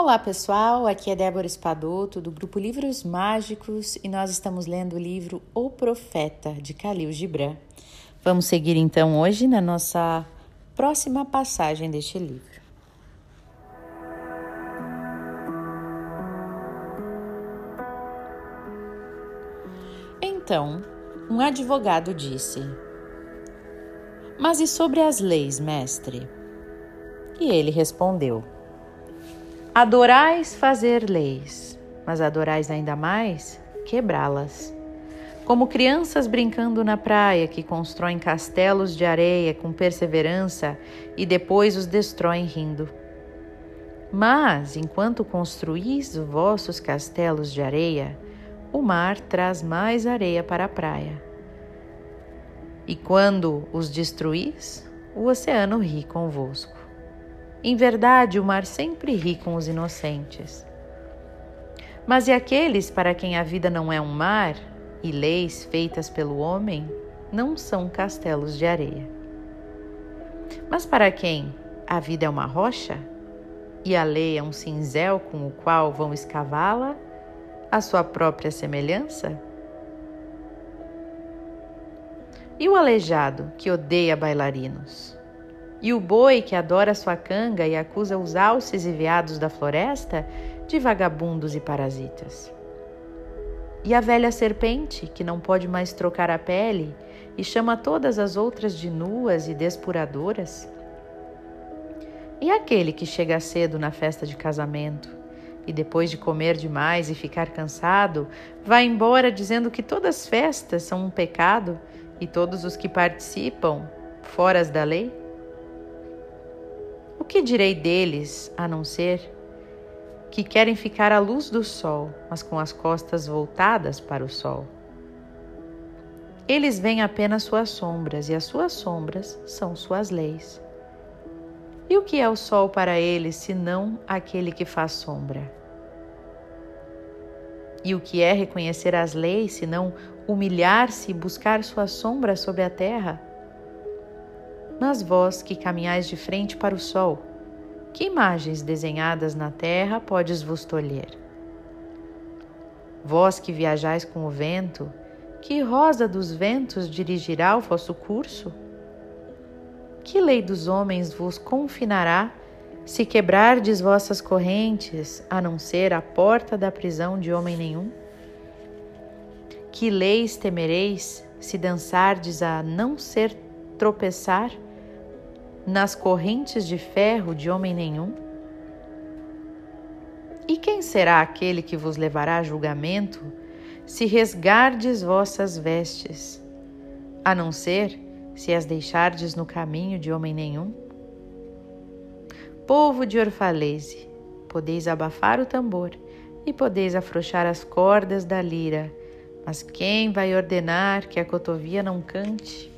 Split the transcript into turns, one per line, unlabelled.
Olá pessoal, aqui é Débora Espadoto do grupo Livros Mágicos e nós estamos lendo o livro O Profeta de Khalil Gibran. Vamos seguir então hoje na nossa próxima passagem deste livro. Então, um advogado disse: Mas e sobre as leis, mestre? E ele respondeu: Adorais fazer leis, mas adorais ainda mais quebrá-las. Como crianças brincando na praia que constroem castelos de areia com perseverança e depois os destroem rindo. Mas, enquanto construís vossos castelos de areia, o mar traz mais areia para a praia. E quando os destruís, o oceano ri convosco. Em verdade, o mar sempre ri com os inocentes. Mas e aqueles para quem a vida não é um mar e leis feitas pelo homem não são castelos de areia? Mas para quem a vida é uma rocha e a lei é um cinzel com o qual vão escavá-la, a sua própria semelhança? E o aleijado que odeia bailarinos? E o boi que adora sua canga e acusa os alces e veados da floresta de vagabundos e parasitas. E a velha serpente que não pode mais trocar a pele e chama todas as outras de nuas e despuradoras? E aquele que chega cedo na festa de casamento e depois de comer demais e ficar cansado, vai embora dizendo que todas as festas são um pecado e todos os que participam, foras da lei? Que direi deles a não ser que querem ficar à luz do sol, mas com as costas voltadas para o sol? Eles veem apenas suas sombras, e as suas sombras são suas leis. E o que é o sol para eles, senão aquele que faz sombra? E o que é reconhecer as leis, senão humilhar-se e buscar sua sombra sobre a terra? Mas vós que caminhais de frente para o sol, que imagens desenhadas na terra podes vos tolher? Vós que viajais com o vento, que rosa dos ventos dirigirá o vosso curso? Que lei dos homens vos confinará se quebrardes vossas correntes, a não ser a porta da prisão de homem nenhum? Que leis temereis se dançardes a não ser tropeçar? Nas correntes de ferro de homem nenhum? E quem será aquele que vos levará a julgamento se resgardes vossas vestes, a não ser se as deixardes no caminho de homem nenhum? Povo de Orfalese, podeis abafar o tambor e podeis afrouxar as cordas da lira, mas quem vai ordenar que a cotovia não cante?